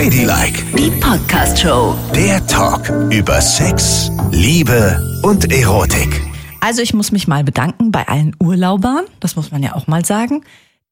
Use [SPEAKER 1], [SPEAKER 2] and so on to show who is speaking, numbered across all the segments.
[SPEAKER 1] Ladylike,
[SPEAKER 2] Die Podcast-Show.
[SPEAKER 1] der Talk über Sex, Liebe und Erotik.
[SPEAKER 3] Also ich muss mich mal bedanken bei allen Urlaubern, das muss man ja auch mal sagen.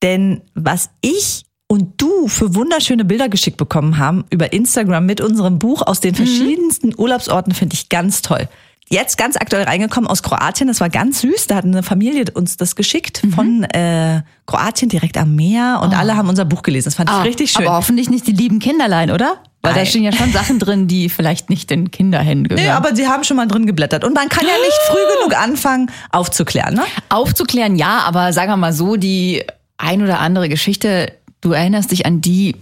[SPEAKER 3] Denn was ich und du für wunderschöne Bilder geschickt bekommen haben über Instagram mit unserem Buch aus den verschiedensten Urlaubsorten, finde ich ganz toll. Jetzt ganz aktuell reingekommen aus Kroatien, das war ganz süß. Da hat eine Familie uns das geschickt von äh, Kroatien direkt am Meer und alle haben unser Buch gelesen. Das fand ich richtig schön.
[SPEAKER 4] Ah, Aber hoffentlich nicht die lieben Kinderlein, oder? Weil da
[SPEAKER 3] Nein.
[SPEAKER 4] stehen ja schon Sachen drin, die vielleicht nicht den Kinderhänden gehören.
[SPEAKER 3] Nee, aber sie haben schon mal drin geblättert. Und man kann ja nicht früh genug anfangen, aufzuklären, ne?
[SPEAKER 4] Aufzuklären, ja, aber sagen wir mal so, die ein oder andere Geschichte, du erinnerst dich an die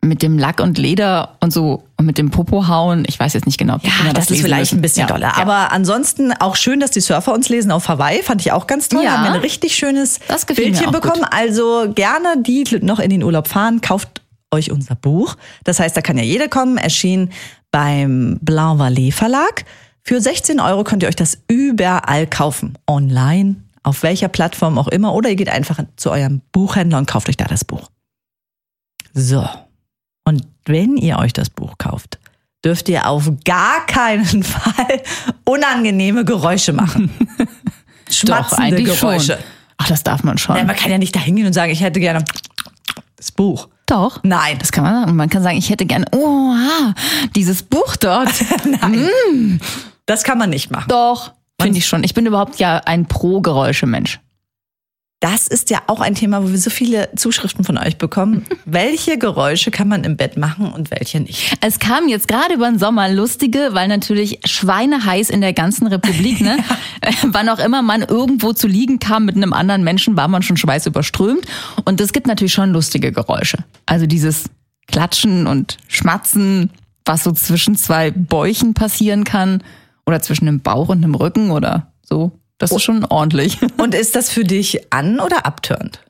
[SPEAKER 4] mit dem Lack und Leder und so und mit dem Popohauen. Ich weiß jetzt nicht genau. ob
[SPEAKER 3] Ja,
[SPEAKER 4] Kinder
[SPEAKER 3] das, ist
[SPEAKER 4] lesen
[SPEAKER 3] vielleicht
[SPEAKER 4] müssen.
[SPEAKER 3] ein bisschen
[SPEAKER 4] ja.
[SPEAKER 3] doller.
[SPEAKER 4] Ja.
[SPEAKER 3] Aber ansonsten auch schön, dass die Surfer uns lesen auf Hawaii. Fand ich auch ganz toll.
[SPEAKER 4] Ja.
[SPEAKER 3] Haben wir ein richtig schönes
[SPEAKER 4] Das
[SPEAKER 3] Bildchen
[SPEAKER 4] auch gut.
[SPEAKER 3] bekommen. Also gerne, die noch in den Urlaub fahren, kauft euch unser Buch. Das heißt, da kann ja jeder kommen. Erschien beim Blanc Vallée Verlag. Für 16 Euro könnt ihr euch das überall kaufen. Online, auf welcher Plattform auch immer. Oder ihr geht einfach zu eurem Buchhändler und kauft euch da das Buch. So. Wenn ihr euch das Buch kauft, dürft ihr auf gar keinen Fall unangenehme Geräusche machen. Schmatzende
[SPEAKER 4] eigentlich
[SPEAKER 3] Geräusche.
[SPEAKER 4] schon. Ach, das darf man schon.
[SPEAKER 3] Ja, man kann ja nicht da hingehen und sagen, ich hätte gerne das Buch.
[SPEAKER 4] Doch.
[SPEAKER 3] Nein.
[SPEAKER 4] Das kann man sagen. Man kann sagen, ich hätte gerne, oh, dieses Buch dort.
[SPEAKER 3] Das kann man nicht machen.
[SPEAKER 4] Doch. Finde ich schon. Ich bin überhaupt ja ein Pro-Geräusche-Mensch.
[SPEAKER 3] Das ist ja auch ein Thema, wo wir so viele Zuschriften von euch bekommen. welche Geräusche kann man im Bett machen und welche nicht?
[SPEAKER 4] Es kam jetzt gerade über den Sommer lustige, weil natürlich schweineheiß in der ganzen Republik, ne? Äh, Wann auch immer man irgendwo zu liegen kam mit einem anderen Menschen, war man schon schweißüberströmt. Und es gibt natürlich schon lustige Geräusche. Also dieses Klatschen und Schmatzen, was so zwischen zwei Bäuchen passieren kann. Oder zwischen einem Bauch und einem Rücken oder so. Das ist schon ordentlich.
[SPEAKER 3] Und ist das für dich an- oder abturnt?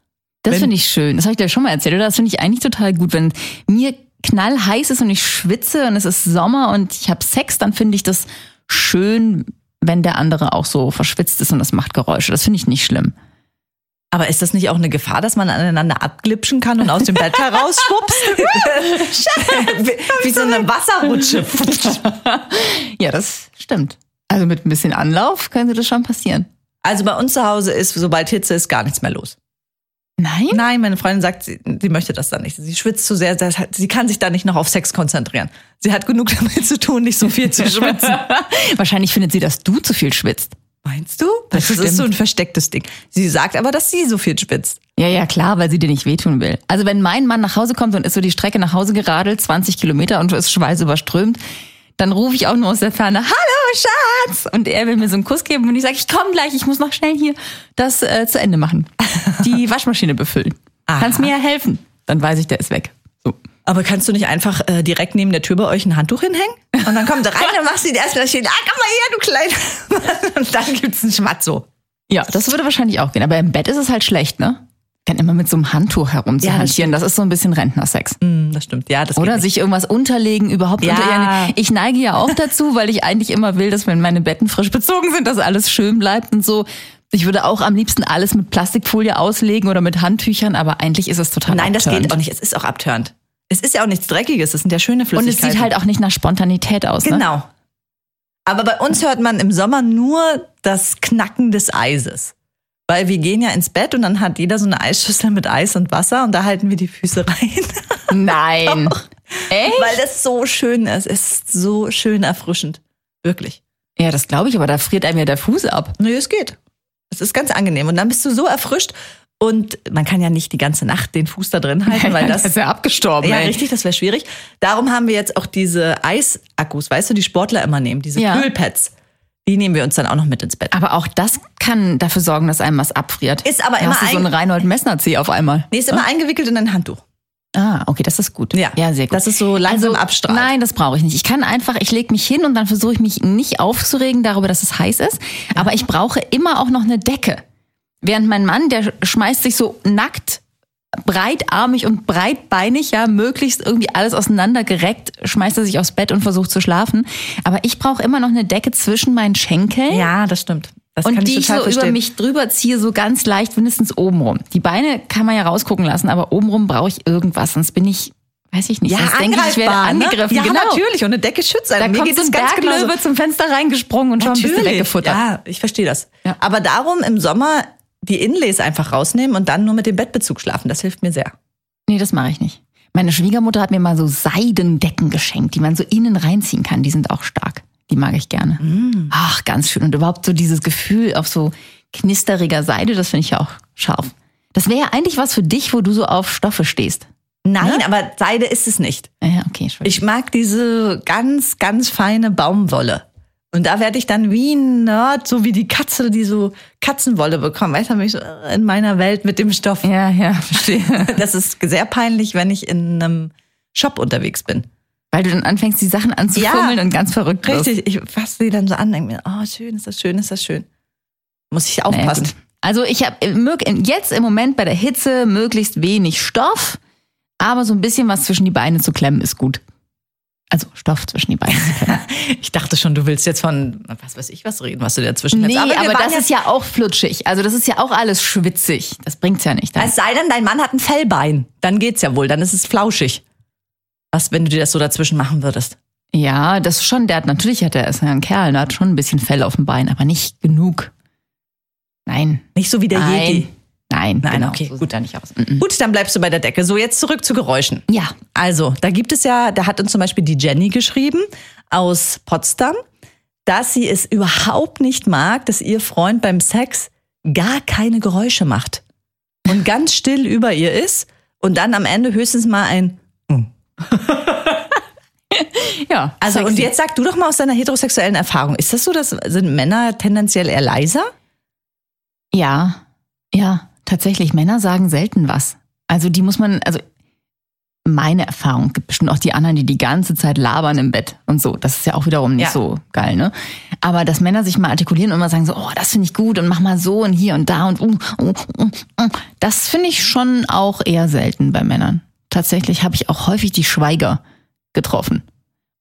[SPEAKER 4] Das finde ich schön. Das habe ich dir schon mal erzählt, oder? Das finde ich eigentlich total gut. Wenn mir knallheiß ist und ich schwitze und es ist Sommer und ich habe Sex, dann finde ich das schön, wenn der andere auch so verschwitzt ist und das macht Geräusche. Das finde ich nicht schlimm.
[SPEAKER 3] Aber ist das nicht auch eine Gefahr, dass man aneinander abglitschen kann und aus dem Bett herausschwupst? wie, wie so eine Wasserrutsche.
[SPEAKER 4] Ja, das stimmt. Also mit ein bisschen Anlauf könnte das schon passieren.
[SPEAKER 3] Also bei uns zu Hause ist, sobald Hitze ist, gar nichts mehr los.
[SPEAKER 4] Nein?
[SPEAKER 3] Nein, meine Freundin sagt, sie, sie möchte das dann nicht. Sie schwitzt zu sehr, das sie kann sich da nicht noch auf Sex konzentrieren. Sie hat genug damit zu tun, nicht so viel zu schwitzen.
[SPEAKER 4] Wahrscheinlich findet sie, dass du zu viel schwitzt.
[SPEAKER 3] Meinst du? Das,
[SPEAKER 4] Das
[SPEAKER 3] ist so ein verstecktes Ding. Sie sagt aber, dass sie so viel schwitzt.
[SPEAKER 4] Ja, ja, klar, weil sie dir nicht wehtun will. Also wenn mein Mann nach Hause kommt und ist so die Strecke nach Hause geradelt, 20 Kilometer und ist schweißüberströmt, dann rufe ich auch nur aus der Ferne, hallo Schatz! Und er will mir so einen Kuss geben und ich sage, ich komme gleich, ich muss noch schnell hier das äh, zu Ende machen. Die Waschmaschine befüllen.
[SPEAKER 3] Aha.
[SPEAKER 4] Kannst mir ja helfen. Dann weiß ich, der ist weg. So.
[SPEAKER 3] Aber kannst du nicht einfach äh, direkt neben der Tür bei euch ein Handtuch hinhängen? Und dann kommt er rein und machst ihn erstmal schön, ah, komm mal her, du Kleiner. Und dann gibt's einen Schmatzo.
[SPEAKER 4] Ja, das würde wahrscheinlich auch gehen. Aber im Bett ist es halt schlecht, ne? Kann immer mit so einem Handtuch herumzuhantieren. das, ist so ein bisschen Rentnersex.
[SPEAKER 3] Hm, das stimmt, ja, das
[SPEAKER 4] Oder sich irgendwas unterlegen, überhaupt
[SPEAKER 3] Ja.
[SPEAKER 4] unter Ich neige ja auch dazu, weil ich eigentlich immer will, dass wenn meine Betten frisch bezogen sind, dass alles schön bleibt und so. Ich würde auch am liebsten alles mit Plastikfolie auslegen oder mit Handtüchern, aber eigentlich ist es total
[SPEAKER 3] Nein, das
[SPEAKER 4] abtörend.
[SPEAKER 3] geht auch nicht. Es ist auch abtörend. Es ist ja auch nichts Dreckiges, es sind ja schöne
[SPEAKER 4] Und es
[SPEAKER 3] Flüssigkeiten.
[SPEAKER 4] sieht halt auch nicht nach Spontanität aus. Ne?
[SPEAKER 3] Genau. Aber bei uns hört man im Sommer nur das Knacken des Eises. Weil wir gehen ja ins Bett und dann hat jeder so eine Eisschüssel mit Eis und Wasser und da halten wir die Füße rein.
[SPEAKER 4] Nein. Echt?
[SPEAKER 3] Weil das so schön ist. Es ist so schön erfrischend. Wirklich.
[SPEAKER 4] Ja, das glaube ich, aber da friert einem ja der Fuß ab.
[SPEAKER 3] Nö, es geht. Es ist ganz angenehm. Und dann bist du so erfrischt und man kann ja nicht die ganze Nacht den Fuß da drin halten, weil das
[SPEAKER 4] ist ja abgestorben.
[SPEAKER 3] Ja,
[SPEAKER 4] ey.
[SPEAKER 3] richtig, das wäre schwierig. Darum haben wir jetzt auch diese Eisakkus, weißt du, die Sportler immer nehmen, diese
[SPEAKER 4] Ja.
[SPEAKER 3] Kühlpads. Die nehmen wir uns dann auch noch mit ins Bett.
[SPEAKER 4] Aber auch das kann dafür sorgen, dass einem was abfriert.
[SPEAKER 3] Ist aber
[SPEAKER 4] Da
[SPEAKER 3] immer
[SPEAKER 4] hast du so
[SPEAKER 3] ein-
[SPEAKER 4] einen Reinhold Messner C auf einmal.
[SPEAKER 3] Nee, ist immer eingewickelt in ein Handtuch.
[SPEAKER 4] Ah, okay, das ist gut.
[SPEAKER 3] Ja.
[SPEAKER 4] ja sehr gut.
[SPEAKER 3] Das ist so langsam abstrahlt.
[SPEAKER 4] Nein, das brauche ich nicht. Ich kann einfach, ich lege mich hin und dann versuche ich mich nicht aufzuregen darüber, dass es heiß ist. Aber ich brauche immer auch noch eine Decke. Während mein Mann, der schmeißt sich so nackt, breitarmig und breitbeinig, ja, möglichst irgendwie alles auseinander gereckt, schmeißt er sich aufs Bett und versucht zu schlafen. Aber ich brauche immer noch eine Decke zwischen meinen Schenkeln.
[SPEAKER 3] Ja, das stimmt. Das
[SPEAKER 4] und
[SPEAKER 3] kann
[SPEAKER 4] die
[SPEAKER 3] ich
[SPEAKER 4] ich so
[SPEAKER 3] verstehen.
[SPEAKER 4] über mich drüber ziehe, so ganz leicht, mindestens obenrum. Die Beine kann man ja rausgucken lassen, aber obenrum brauche ich irgendwas, sonst bin ich weiß ich nicht.
[SPEAKER 3] Ja,
[SPEAKER 4] Sonst denke ich, ich werde
[SPEAKER 3] ne?
[SPEAKER 4] angegriffen.
[SPEAKER 3] Ja,
[SPEAKER 4] genau.
[SPEAKER 3] natürlich. Und eine Decke schützt einen.
[SPEAKER 4] Da
[SPEAKER 3] Mir
[SPEAKER 4] kommt
[SPEAKER 3] geht
[SPEAKER 4] so ein
[SPEAKER 3] ganz genauso.
[SPEAKER 4] Berglöwe zum Fenster reingesprungen und schon ein bisschen weggefuttert.
[SPEAKER 3] Ja, ich verstehe das.
[SPEAKER 4] Ja.
[SPEAKER 3] Aber darum im Sommer die Inlays einfach rausnehmen und dann nur mit dem Bettbezug schlafen. Das hilft mir sehr.
[SPEAKER 4] Nee, das mache ich nicht. Meine Schwiegermutter hat mir mal so Seidendecken geschenkt, die man so innen reinziehen kann. Die sind auch stark. Die mag ich gerne.
[SPEAKER 3] Mm.
[SPEAKER 4] Ach, ganz schön. Und überhaupt so dieses Gefühl auf so knisteriger Seide, das finde ich ja auch scharf. Das wäre ja eigentlich was für dich, wo du so auf Stoffe stehst.
[SPEAKER 3] Nein, aber Seide ist es nicht.
[SPEAKER 4] Ja, okay.
[SPEAKER 3] Ich mag diese ganz, ganz feine Baumwolle. Und da werde ich dann wie ein Nerd, so wie die Katze, die so Katzenwolle bekommt. Weißt du, bin ich so in meiner Welt mit dem Stoff.
[SPEAKER 4] ja, ja, verstehe.
[SPEAKER 3] Das ist sehr peinlich, wenn ich in einem Shop unterwegs bin.
[SPEAKER 4] Weil du dann anfängst, die Sachen anzufummeln
[SPEAKER 3] Ja,
[SPEAKER 4] und ganz verrückt wirst.
[SPEAKER 3] Richtig, ich fasse sie dann so an, denke mir, oh, schön, ist das schön, ist das schön. Muss ich
[SPEAKER 4] Naja,
[SPEAKER 3] aufpassen.
[SPEAKER 4] gut. also ich habe jetzt im Moment bei der Hitze möglichst wenig Stoff, aber so ein bisschen was zwischen die Beine zu klemmen ist gut. Also Stoff zwischen die Beine
[SPEAKER 3] ich dachte schon, du willst jetzt von, was weiß ich, was reden, was du dazwischen
[SPEAKER 4] nee,
[SPEAKER 3] jetzt.
[SPEAKER 4] aber,
[SPEAKER 3] waren
[SPEAKER 4] das ist ja auch flutschig. Also das ist ja auch alles schwitzig. Das bringt's ja nicht.
[SPEAKER 3] Es sei denn, dein Mann hat ein Fellbein. Dann geht's ja wohl, dann ist es flauschig. Was, wenn du dir das so dazwischen machen würdest?
[SPEAKER 4] Ja, das schon. Der hat natürlich hat er ist ja ein Kerl, der hat schon ein bisschen Fell auf dem Bein, aber nicht genug. Nein,
[SPEAKER 3] Nicht so wie der
[SPEAKER 4] nein,
[SPEAKER 3] Yeti.
[SPEAKER 4] Nein,
[SPEAKER 3] Nein,
[SPEAKER 4] genau,
[SPEAKER 3] okay,
[SPEAKER 4] so
[SPEAKER 3] gut.
[SPEAKER 4] er nicht aus. Mhm.
[SPEAKER 3] Gut, dann bleibst du bei der Decke. So, jetzt zurück zu Geräuschen.
[SPEAKER 4] Ja,
[SPEAKER 3] Also, da gibt es ja, da hat uns zum Beispiel die Jenny geschrieben aus Potsdam, dass sie es überhaupt nicht mag, dass ihr Freund beim Sex gar keine Geräusche macht und ganz still über ihr ist und dann am Ende höchstens mal ein.
[SPEAKER 4] ja.
[SPEAKER 3] Also,
[SPEAKER 4] sexy.
[SPEAKER 3] und jetzt sag du doch mal aus deiner heterosexuellen Erfahrung, ist das so, dass sind Männer tendenziell eher leiser?
[SPEAKER 4] Ja, ja, tatsächlich. Männer sagen selten was. Also die muss man, also meine Erfahrung gibt bestimmt auch die anderen, die die ganze Zeit labern im Bett und so. Das ist ja auch wiederum nicht
[SPEAKER 3] Ja.
[SPEAKER 4] so geil, ne? Aber dass Männer sich mal artikulieren und mal sagen so, oh, das finde ich gut und mach mal so und hier und da und uh, uh, uh, uh. das finde ich schon auch eher selten bei Männern. Tatsächlich habe ich auch häufig die Schweiger getroffen.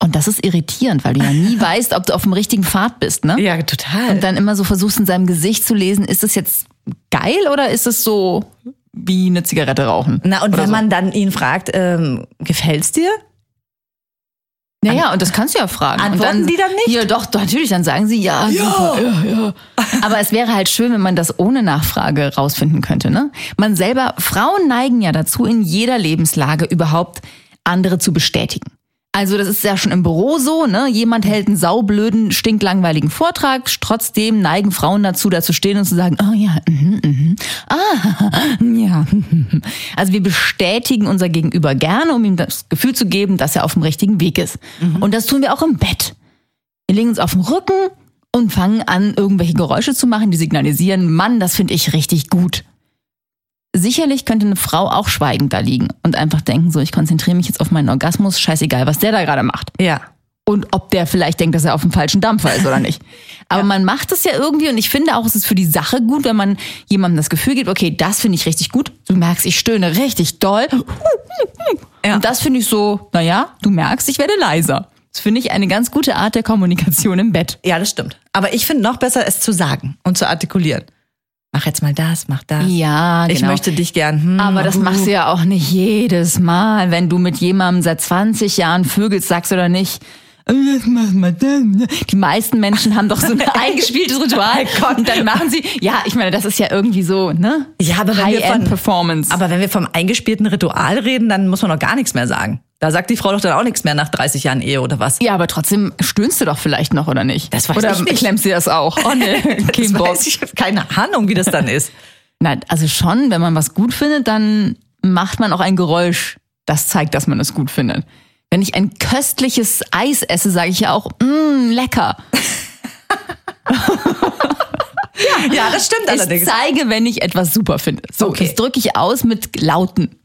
[SPEAKER 4] Und das ist irritierend, weil du ja nie weißt, ob du auf dem richtigen Pfad bist, ne?
[SPEAKER 3] Ja, total.
[SPEAKER 4] und dann immer so versuchst in seinem Gesicht zu lesen, ist das jetzt geil oder ist es so wie eine Zigarette rauchen?
[SPEAKER 3] Na, und wenn
[SPEAKER 4] so.
[SPEAKER 3] man dann ihn fragt, ähm, gefällt's dir?
[SPEAKER 4] Naja, und das kannst du ja fragen.
[SPEAKER 3] Antworten
[SPEAKER 4] dann,
[SPEAKER 3] die dann nicht?
[SPEAKER 4] Ja, doch, natürlich, dann sagen sie ja, super, ja, ja. Aber es wäre halt schön, wenn man das ohne Nachfrage rausfinden könnte, ne? Man selber, Frauen neigen ja dazu, in jeder Lebenslage überhaupt andere zu bestätigen. Also das ist ja schon im Büro so, ne? Jemand hält einen saublöden, stinklangweiligen Vortrag, trotzdem neigen Frauen dazu, da zu stehen und zu sagen, oh ja, mhm, mhm, ah, ja. Also wir bestätigen unser Gegenüber gerne, um ihm das Gefühl zu geben, dass er auf dem richtigen Weg ist. Und das tun wir auch im Bett. Wir legen uns auf den Rücken und fangen an, irgendwelche Geräusche zu machen, die signalisieren, Mann, das finde ich richtig gut. Sicherlich könnte eine Frau auch schweigend da liegen und einfach denken, so, ich konzentriere mich jetzt auf meinen Orgasmus, scheißegal, was der da gerade macht.
[SPEAKER 3] Ja.
[SPEAKER 4] Und ob der vielleicht denkt, dass er auf dem falschen Dampfer ist oder nicht. Aber man macht es ja irgendwie und ich finde auch, es ist für die Sache gut, wenn man jemandem das Gefühl gibt, okay, das finde ich richtig gut. Du merkst, ich stöhne richtig doll.
[SPEAKER 3] Ja.
[SPEAKER 4] Und das finde ich so, naja, du merkst, ich werde leiser. Das finde ich eine ganz gute Art der Kommunikation im Bett.
[SPEAKER 3] Ja, das stimmt. Aber ich finde noch besser, es zu sagen und zu artikulieren. Mach jetzt mal das, mach das.
[SPEAKER 4] Ja, genau.
[SPEAKER 3] Ich möchte dich gern. Hm,
[SPEAKER 4] Aber das machst du ja auch nicht jedes Mal, wenn du mit jemandem seit 20 Jahren vögelst, sagst oder nicht. "Äh. Die meisten Menschen haben doch so ein eingespieltes Ritual. Und dann machen sie, ja, ich meine, das ist ja irgendwie so, ne?
[SPEAKER 3] Ja, aber wenn wir von-
[SPEAKER 4] High-End-Performance.
[SPEAKER 3] Aber wenn wir vom eingespielten Ritual reden, dann muss man doch gar nichts mehr sagen. Da sagt die Frau doch dann auch nichts mehr nach 30 Jahren Ehe oder was.
[SPEAKER 4] ja, aber trotzdem stöhnst du doch vielleicht noch, oder nicht?
[SPEAKER 3] Das weiß
[SPEAKER 4] oder
[SPEAKER 3] ich nicht.
[SPEAKER 4] klemmst du das auch? Oh ne,
[SPEAKER 3] Das weiß ich, keine Ahnung, wie das dann ist.
[SPEAKER 4] Nein, also schon, wenn man was gut findet, dann macht man auch ein Geräusch, das zeigt, dass man es gut findet. Wenn ich ein köstliches Eis esse, sage ich ja auch, mmm, lecker.
[SPEAKER 3] Ja, das stimmt
[SPEAKER 4] Ich zeige, wenn ich etwas super finde. So,
[SPEAKER 3] Okay.
[SPEAKER 4] das drücke ich aus mit Lauten.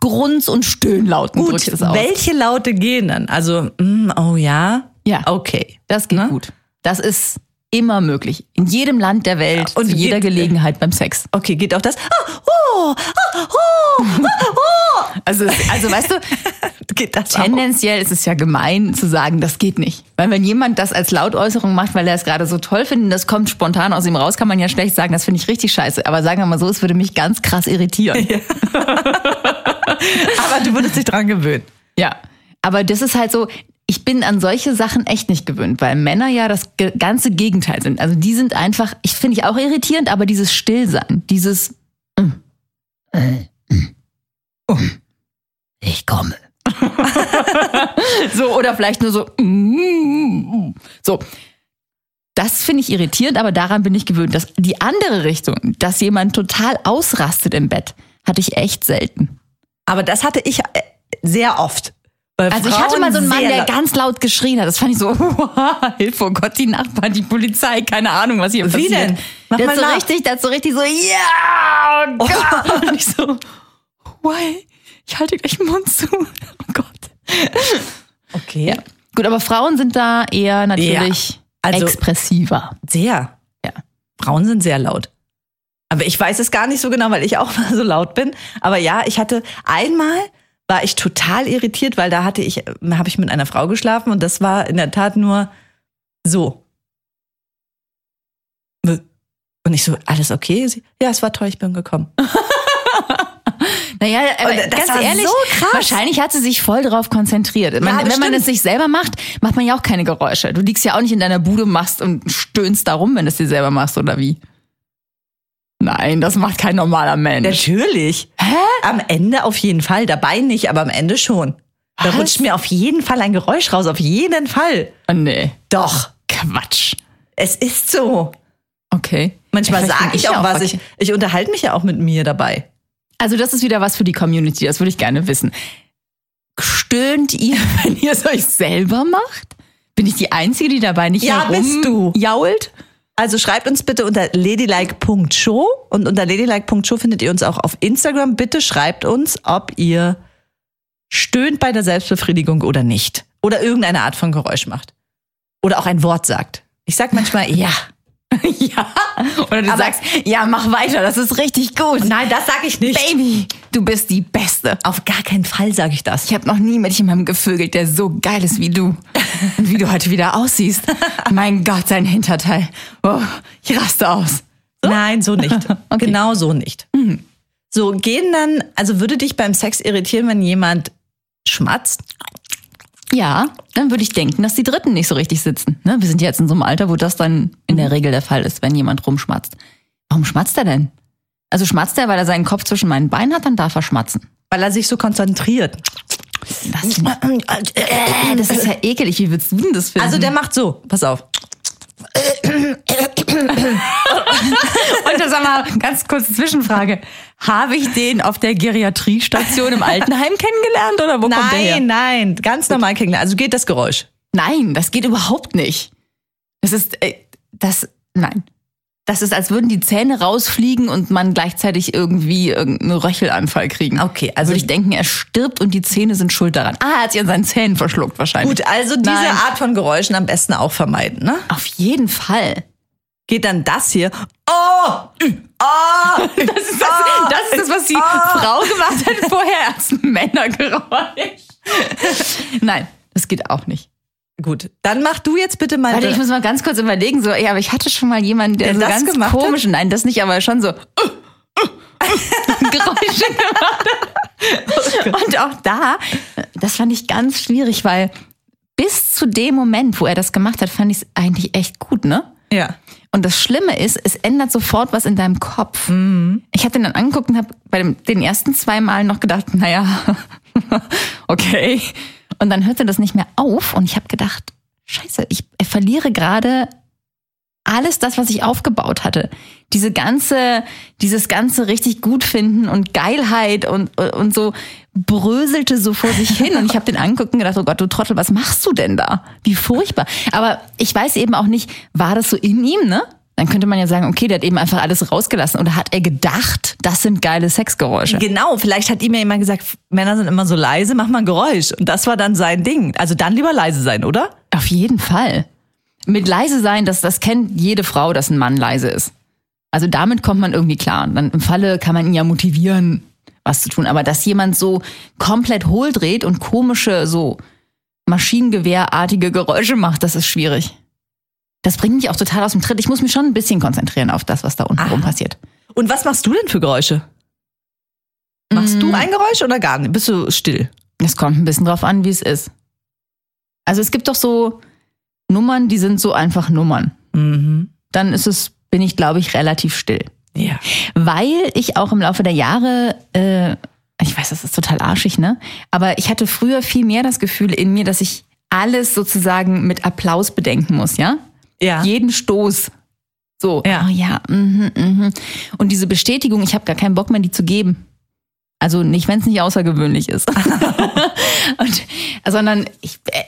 [SPEAKER 4] Grunz- und Stöhnlauten
[SPEAKER 3] Gut,
[SPEAKER 4] das aus.
[SPEAKER 3] welche Laute gehen dann? Also, mm, oh ja.
[SPEAKER 4] Ja.
[SPEAKER 3] Okay.
[SPEAKER 4] Das geht
[SPEAKER 3] Ne?
[SPEAKER 4] gut. Das ist immer möglich. In jedem Land der Welt,
[SPEAKER 3] Ja, und
[SPEAKER 4] zu jeder
[SPEAKER 3] geht-
[SPEAKER 4] Gelegenheit beim Sex.
[SPEAKER 3] Okay, geht auch das? Ah, oh, ah, oh, oh.
[SPEAKER 4] Also, es- also weißt du,
[SPEAKER 3] Geht das auch?
[SPEAKER 4] tendenziell ist es ja gemein zu sagen, das geht nicht. Weil wenn jemand das als Lautäußerung macht, weil er es gerade so toll findet, das kommt spontan aus ihm raus, kann man ja schlecht sagen, das finde ich richtig scheiße. Aber sagen wir mal so, es würde mich ganz krass irritieren.
[SPEAKER 3] Aber du würdest dich dran gewöhnen.
[SPEAKER 4] Ja, aber das ist halt so, ich bin an solche Sachen echt nicht gewöhnt, weil Männer ja das ganze Gegenteil sind. Also die sind einfach, ich finde ich auch irritierend, aber dieses Stillsein, dieses mm, äh, mm, oh, ich komme. so oder vielleicht nur so mm, so. Das finde ich irritierend, aber daran bin ich gewöhnt. Dass die andere Richtung, dass jemand total ausrastet im Bett, hatte ich echt selten.
[SPEAKER 3] Aber das hatte ich äh, sehr oft.
[SPEAKER 4] Also ich
[SPEAKER 3] Frauen
[SPEAKER 4] hatte mal so einen Mann, der ganz laut geschrien hat. Das fand ich so, Hilfe, oh Gott, die Nachbarn, die Polizei, keine Ahnung, was hier
[SPEAKER 3] Wie
[SPEAKER 4] passiert.
[SPEAKER 3] denn? Mach
[SPEAKER 4] der
[SPEAKER 3] mal
[SPEAKER 4] so
[SPEAKER 3] nach.
[SPEAKER 4] richtig, der hat so richtig so, ja, oh Gott. Und ich so, why? Ich halte gleich den Mund zu. Oh Gott.
[SPEAKER 3] Okay.
[SPEAKER 4] Ja. Gut, aber Frauen sind da eher natürlich
[SPEAKER 3] Also-
[SPEAKER 4] expressiver.
[SPEAKER 3] Sehr.
[SPEAKER 4] Ja.
[SPEAKER 3] Frauen sind sehr laut. Aber ich weiß es gar nicht so genau, weil ich auch mal so laut bin. Aber ja, ich hatte einmal war ich total irritiert, weil da hatte ich, habe ich mit einer Frau geschlafen und das war in der Tat nur so. Und ich so, alles okay? Sie, ja, es war toll, ich bin gekommen.
[SPEAKER 4] Naja, aber ganz ehrlich,
[SPEAKER 3] so
[SPEAKER 4] wahrscheinlich hat sie sich voll drauf konzentriert. Man, wenn man es sich selber macht, macht man ja auch keine Geräusche. Du liegst ja auch nicht in deiner Bude machst und stöhnst da rum, wenn du es dir selber machst, oder wie? Nein, das macht kein normaler Mensch.
[SPEAKER 3] Natürlich. Hä? Am Ende auf jeden Fall. Dabei nicht, aber am Ende schon. Da
[SPEAKER 4] Was?
[SPEAKER 3] rutscht mir auf jeden Fall ein Geräusch raus. Auf jeden Fall.
[SPEAKER 4] Oh, nee,
[SPEAKER 3] Doch.
[SPEAKER 4] Quatsch.
[SPEAKER 3] Es ist so.
[SPEAKER 4] Okay.
[SPEAKER 3] Manchmal sage ich auch was. Ich, ich unterhalte mich ja auch mit mir dabei.
[SPEAKER 4] Also das ist wieder was für die Community, das würde ich gerne wissen. Stöhnt ihr, wenn ihr es euch selber macht? Bin ich die Einzige, die dabei nicht
[SPEAKER 3] Ja, bist du.
[SPEAKER 4] jault?
[SPEAKER 3] Also schreibt uns bitte unter ladylike.show und unter ladylike.show findet ihr uns auch auf Instagram. Bitte schreibt uns, ob ihr stöhnt bei der Selbstbefriedigung oder nicht. Oder irgendeine Art von Geräusch macht. Oder auch ein Wort sagt. Ich sag manchmal ja.
[SPEAKER 4] ja. Oder du
[SPEAKER 3] Aber-
[SPEAKER 4] sagst, ja, mach weiter, das ist richtig gut.
[SPEAKER 3] Nein, das sag ich nicht.
[SPEAKER 4] Baby, du bist die Beste.
[SPEAKER 3] Auf gar keinen Fall sage ich das.
[SPEAKER 4] Ich habe noch nie mit jemandem gevögelt, der so geil ist wie du. Und wie du heute wieder aussiehst. mein Gott, sein Hinterteil. Oh, ich raste aus.
[SPEAKER 3] Nein, so nicht.
[SPEAKER 4] Okay.
[SPEAKER 3] Genau so nicht. So, gehen dann, also würde dich beim Sex irritieren, wenn jemand schmatzt?
[SPEAKER 4] Ja, dann würde ich denken, dass die Dritten nicht so richtig sitzen. Ne? Wir sind jetzt in so einem Alter, wo das dann in der Regel der Fall ist, wenn jemand rumschmatzt. Warum schmatzt er denn? Also schmatzt er, weil er seinen Kopf zwischen meinen Beinen hat, dann darf er schmatzen.
[SPEAKER 3] Weil er sich so konzentriert.
[SPEAKER 4] Das, das ist ja ekelig. Wie willst du denn das finden?
[SPEAKER 3] Also der macht so, pass auf.
[SPEAKER 4] Und das sag mal, ganz kurze Zwischenfrage. Habe ich den auf der Geriatriestation im Altenheim kennengelernt oder wo kommt der her?
[SPEAKER 3] Nein, nein, ganz normal kennenlernen. Also geht das Geräusch.
[SPEAKER 4] Nein, das geht überhaupt nicht. Das ist, äh, das, nein. Das ist, als würden die Zähne rausfliegen und man gleichzeitig irgendwie irgendeinen Röchelanfall kriegen.
[SPEAKER 3] Okay,
[SPEAKER 4] Also
[SPEAKER 3] also-
[SPEAKER 4] würde ich denken, er stirbt und die Zähne sind schuld daran. Ah, er hat sich an seinen Zähnen verschluckt wahrscheinlich.
[SPEAKER 3] Gut, also diese
[SPEAKER 4] Nein.
[SPEAKER 3] Art von Geräuschen am besten auch vermeiden, ne?
[SPEAKER 4] Auf jeden Fall.
[SPEAKER 3] Geht dann das hier. Oh! Oh!
[SPEAKER 4] Das ist das, das, ist das was die Frau gemacht hat vorher als Männergeräusch. Nein, das geht auch nicht.
[SPEAKER 3] Gut, dann mach du jetzt bitte mal.
[SPEAKER 4] Warte, ich muss mal ganz kurz überlegen. So, ja, aber ich hatte schon mal jemanden, der,
[SPEAKER 3] Der
[SPEAKER 4] so
[SPEAKER 3] das
[SPEAKER 4] ganz
[SPEAKER 3] gemacht hat?
[SPEAKER 4] komisch, nein, das nicht, aber schon so Geräusche gemacht hat. Und auch da, das fand ich ganz schwierig, weil bis zu dem Moment, wo er das gemacht hat, fand ich es eigentlich echt gut, ne?
[SPEAKER 3] ja.
[SPEAKER 4] Und das Schlimme ist, es ändert sofort was in deinem Kopf.
[SPEAKER 3] Mhm.
[SPEAKER 4] Ich habe den dann angeguckt und habe bei dem, den ersten zwei Malen noch gedacht, naja, okay. Und dann hörte das nicht mehr auf und ich habe gedacht, scheiße, ich verliere gerade alles das, was ich aufgebaut hatte. Diese ganze, dieses ganze richtig gut finden und Geilheit und, und so bröselte so vor sich hin. Und ich habe den angeguckt und gedacht, oh Gott, du Trottel, was machst du denn da? Wie furchtbar. Aber ich weiß eben auch nicht, war das so in ihm, ne? Dann könnte man ja sagen, okay, der hat eben einfach alles rausgelassen. Oder hat er gedacht, das sind geile Sexgeräusche?
[SPEAKER 3] Genau, vielleicht hat ihm ja jemand gesagt, Männer sind immer so leise, mach mal ein Geräusch. Und das war dann sein Ding. Also dann lieber leise sein, oder?
[SPEAKER 4] Auf jeden Fall. Mit leise sein, das, das kennt jede Frau, dass ein Mann leise ist. Also damit kommt man irgendwie klar. Und dann im Falle kann man ihn ja motivieren, was zu tun. Aber dass jemand so komplett hohl dreht und komische, so Maschinengewehrartige Geräusche macht, das ist schwierig. Das bringt mich auch total aus dem Tritt. Ich muss mich schon ein bisschen konzentrieren auf das, was da unten rum passiert.
[SPEAKER 3] Und was machst du denn für Geräusche? Machst
[SPEAKER 4] Mm.
[SPEAKER 3] du ein Geräusch oder gar nicht? Bist du still?
[SPEAKER 4] Es kommt ein bisschen drauf an, wie es ist. Also es gibt doch so Nummern, die sind so einfach Nummern.
[SPEAKER 3] Mhm.
[SPEAKER 4] Dann ist es, bin ich, glaube ich, relativ still.
[SPEAKER 3] Ja.
[SPEAKER 4] Weil ich auch im Laufe der Jahre, äh, ich weiß, das ist total arschig, ne? Aber ich hatte früher viel mehr das Gefühl in mir, dass ich alles sozusagen mit Applaus bedenken muss, ja?
[SPEAKER 3] Ja.
[SPEAKER 4] Jeden Stoß. So,
[SPEAKER 3] Ja.
[SPEAKER 4] oh ja, mhm, mhm. Und diese Bestätigung, ich habe gar keinen Bock mehr, die zu geben. Also nicht, wenn es nicht außergewöhnlich ist. Und, sondern ich, äh,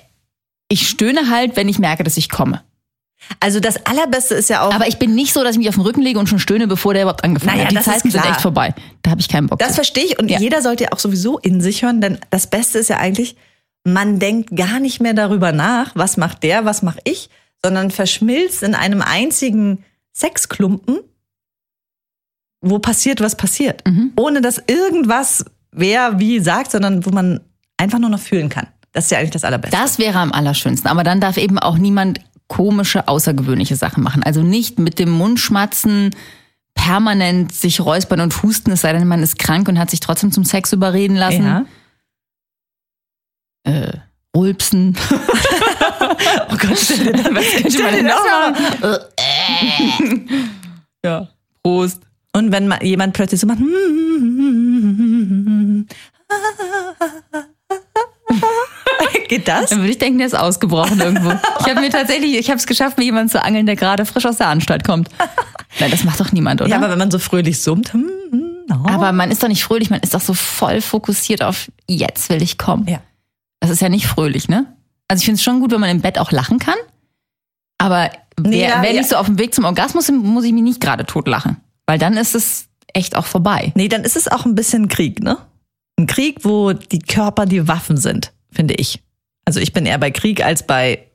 [SPEAKER 4] ich stöhne halt, wenn ich merke, dass ich komme.
[SPEAKER 3] Also das Allerbeste ist ja auch.
[SPEAKER 4] Aber ich bin nicht so, dass ich mich auf den Rücken lege und schon stöhne, bevor der überhaupt angefangen
[SPEAKER 3] Naja,
[SPEAKER 4] hat. Die Zeiten sind echt vorbei. Da habe ich keinen Bock
[SPEAKER 3] Das
[SPEAKER 4] zu.
[SPEAKER 3] verstehe ich und
[SPEAKER 4] Ja.
[SPEAKER 3] jeder sollte ja auch sowieso in sich hören, denn das Beste ist ja eigentlich, man denkt gar nicht mehr darüber nach, was macht der, was mache ich, sondern verschmilzt in einem einzigen Sexklumpen, wo passiert, was passiert.
[SPEAKER 4] Mhm.
[SPEAKER 3] Ohne dass irgendwas wer wie sagt, sondern wo man einfach nur noch fühlen kann. Das ist ja eigentlich das Allerbeste.
[SPEAKER 4] Das wäre am allerschönsten. Aber dann darf eben auch niemand komische, außergewöhnliche Sachen machen. Also nicht mit dem Mund schmatzen, permanent sich räuspern und husten, es sei denn, man ist krank und hat sich trotzdem zum Sex überreden lassen.
[SPEAKER 3] ja.
[SPEAKER 4] Äh, rülpsen.
[SPEAKER 3] Oh Gott, stell dir das,
[SPEAKER 4] Was könnte
[SPEAKER 3] stell
[SPEAKER 4] man noch
[SPEAKER 3] mal.
[SPEAKER 4] Ja. Prost.
[SPEAKER 3] Und wenn mal jemand plötzlich so macht, geht das?
[SPEAKER 4] Dann würde ich denken, der ist ausgebrochen irgendwo. Ich habe mir tatsächlich, ich habe es geschafft, mir jemanden zu angeln, der gerade frisch aus der Anstalt kommt. Nein, das macht doch niemand, oder?
[SPEAKER 3] Ja, aber wenn man so fröhlich summt, hm, hm, oh.
[SPEAKER 4] Aber man ist doch nicht fröhlich, man ist doch so voll fokussiert auf jetzt will ich kommen.
[SPEAKER 3] Ja.
[SPEAKER 4] Das ist ja nicht fröhlich, ne? Also ich finde es schon gut, wenn man im Bett auch lachen kann. Aber
[SPEAKER 3] Nee, ja,
[SPEAKER 4] wenn
[SPEAKER 3] ja.
[SPEAKER 4] ich so auf dem Weg zum Orgasmus bin, muss ich mich nicht gerade totlachen. Weil dann ist es echt auch vorbei.
[SPEAKER 3] Nee, dann ist es auch ein bisschen Krieg, ne? Ein Krieg, wo die Körper die Waffen sind, finde ich. Also ich bin eher bei Krieg als bei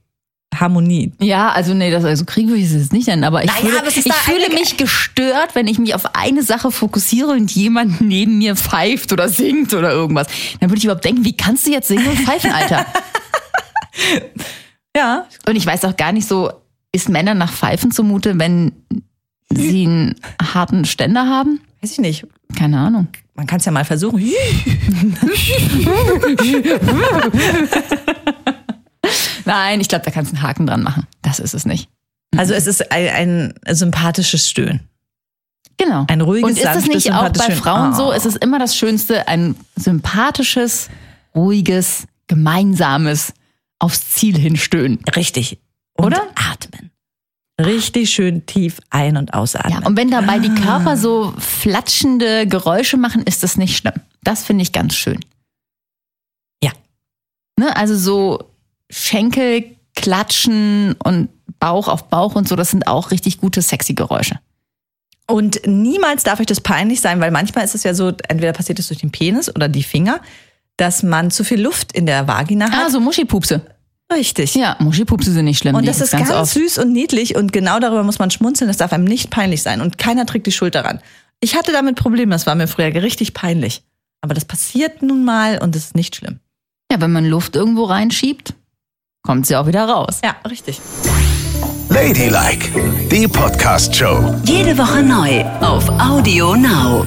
[SPEAKER 3] Harmonie.
[SPEAKER 4] Ja, also nee, das also Krieg würde ich es jetzt nicht nennen, aber ich
[SPEAKER 3] Naja,
[SPEAKER 4] fühle,
[SPEAKER 3] aber
[SPEAKER 4] ich fühle mich gestört, wenn ich mich auf eine Sache fokussiere und jemand neben mir pfeift oder singt oder irgendwas. Dann würde ich überhaupt denken, wie kannst du jetzt singen und pfeifen, Alter?
[SPEAKER 3] Ja.
[SPEAKER 4] Und ich weiß auch gar nicht so, ist Männern nach Pfeifen zumute, wenn sie einen harten Ständer haben?
[SPEAKER 3] Weiß ich nicht.
[SPEAKER 4] Keine Ahnung.
[SPEAKER 3] Man kann es ja mal versuchen.
[SPEAKER 4] Nein, ich glaube, da kannst du einen Haken dran machen. Das ist es nicht.
[SPEAKER 3] Also es ist ein, ein sympathisches Stöhnen.
[SPEAKER 4] Genau.
[SPEAKER 3] Ein ruhiges,
[SPEAKER 4] Und ist es
[SPEAKER 3] sanftes,
[SPEAKER 4] nicht auch bei Frauen so?
[SPEAKER 3] Oh.
[SPEAKER 4] Es ist immer das Schönste, ein sympathisches, ruhiges, gemeinsames, aufs Ziel hinstöhnen.
[SPEAKER 3] Richtig. Und
[SPEAKER 4] Oder?
[SPEAKER 3] atmen. Richtig schön tief ein- und ausatmen.
[SPEAKER 4] Ja, und wenn dabei die
[SPEAKER 3] Ah.
[SPEAKER 4] Körper so flatschende Geräusche machen, ist das nicht schlimm. Das finde ich ganz schön.
[SPEAKER 3] Ja.
[SPEAKER 4] Ne, also so Schenkel klatschen und Bauch auf Bauch und so, das sind auch richtig gute, sexy Geräusche.
[SPEAKER 3] Und niemals darf euch das peinlich sein, weil manchmal ist es ja so, entweder passiert es durch den Penis oder die Finger, dass man zu viel Luft in der Vagina
[SPEAKER 4] Ah,
[SPEAKER 3] hat.
[SPEAKER 4] so Muschipupse.
[SPEAKER 3] Richtig.
[SPEAKER 4] Ja, Muschipupse sind nicht schlimm.
[SPEAKER 3] Und das ist ganz,
[SPEAKER 4] oft.
[SPEAKER 3] süß und niedlich und genau darüber muss man schmunzeln. Das darf einem nicht peinlich sein und keiner trägt die Schuld daran. Ich hatte damit Probleme, das war mir früher richtig peinlich. Aber das passiert nun mal und es ist nicht schlimm.
[SPEAKER 4] Ja, wenn man Luft irgendwo reinschiebt, kommt sie auch wieder raus.
[SPEAKER 3] Ja, richtig.
[SPEAKER 1] Ladylike, die Podcast-Show.
[SPEAKER 2] Jede Woche neu auf Audio Now.